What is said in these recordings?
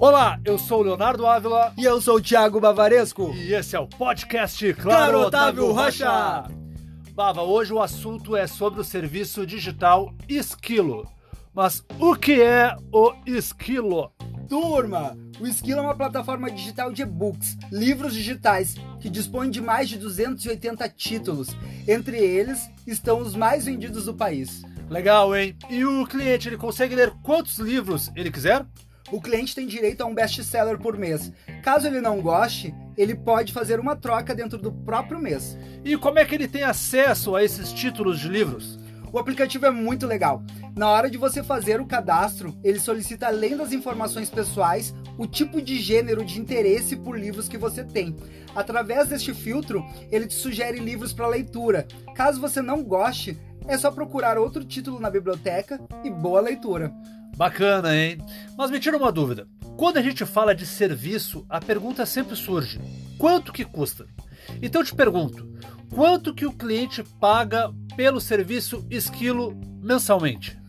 Olá, eu sou o Leonardo Ávila E eu sou o Thiago Bavaresco. e esse é o podcast Claro, Claro, Otávio Rocha. Rocha. Bava, hoje o assunto é sobre o serviço digital Esquilo. Mas o que é o Esquilo? Turma, o Esquilo é uma plataforma digital de e-books, livros digitais, que dispõe de mais de 280 títulos. Entre eles estão os mais vendidos do país. Legal, hein? E o cliente ele consegue ler quantos livros ele quiser? O cliente tem direito a um best-seller por mês. Caso ele não goste, ele pode fazer uma troca dentro do próprio mês. E como é que ele tem acesso a esses títulos de livros? O aplicativo é muito legal. Na hora de você fazer o cadastro, ele solicita além das informações pessoais, o tipo de gênero de interesse por livros que você tem. Através deste filtro, ele te sugere livros para leitura. Caso você não goste, é só procurar outro título na biblioteca e boa leitura. Bacana, hein? Mas me tira uma dúvida. Quando a gente fala de serviço, a pergunta sempre surge: quanto que custa? Então eu te pergunto, quanto que o cliente paga pelo serviço Esquilo mensalmente?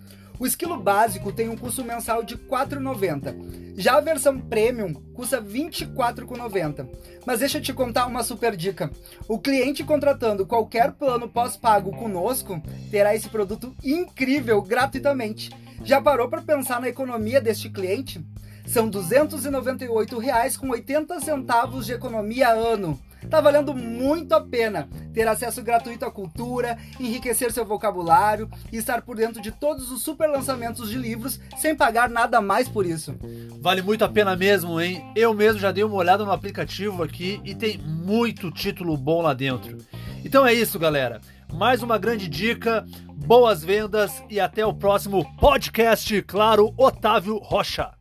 O esquilo básico tem um custo mensal de R$ 4,90. Já a versão premium custa R$ 24,90. Mas deixa eu te contar uma super dica. O cliente contratando qualquer plano pós-pago conosco terá esse produto incrível gratuitamente. Já parou para pensar na economia deste cliente? São R$ 298,80 de economia ano. Tá valendo muito a pena ter acesso gratuito à cultura, enriquecer seu vocabulário e estar por dentro de todos os super lançamentos de livros sem pagar nada mais por isso. Vale muito a pena mesmo, hein? Eu mesmo já dei uma olhada no aplicativo aqui e tem muito título bom lá dentro. Então é isso, galera. Mais uma grande dica, boas vendas e até o próximo podcast, claro, Otávio Rocha.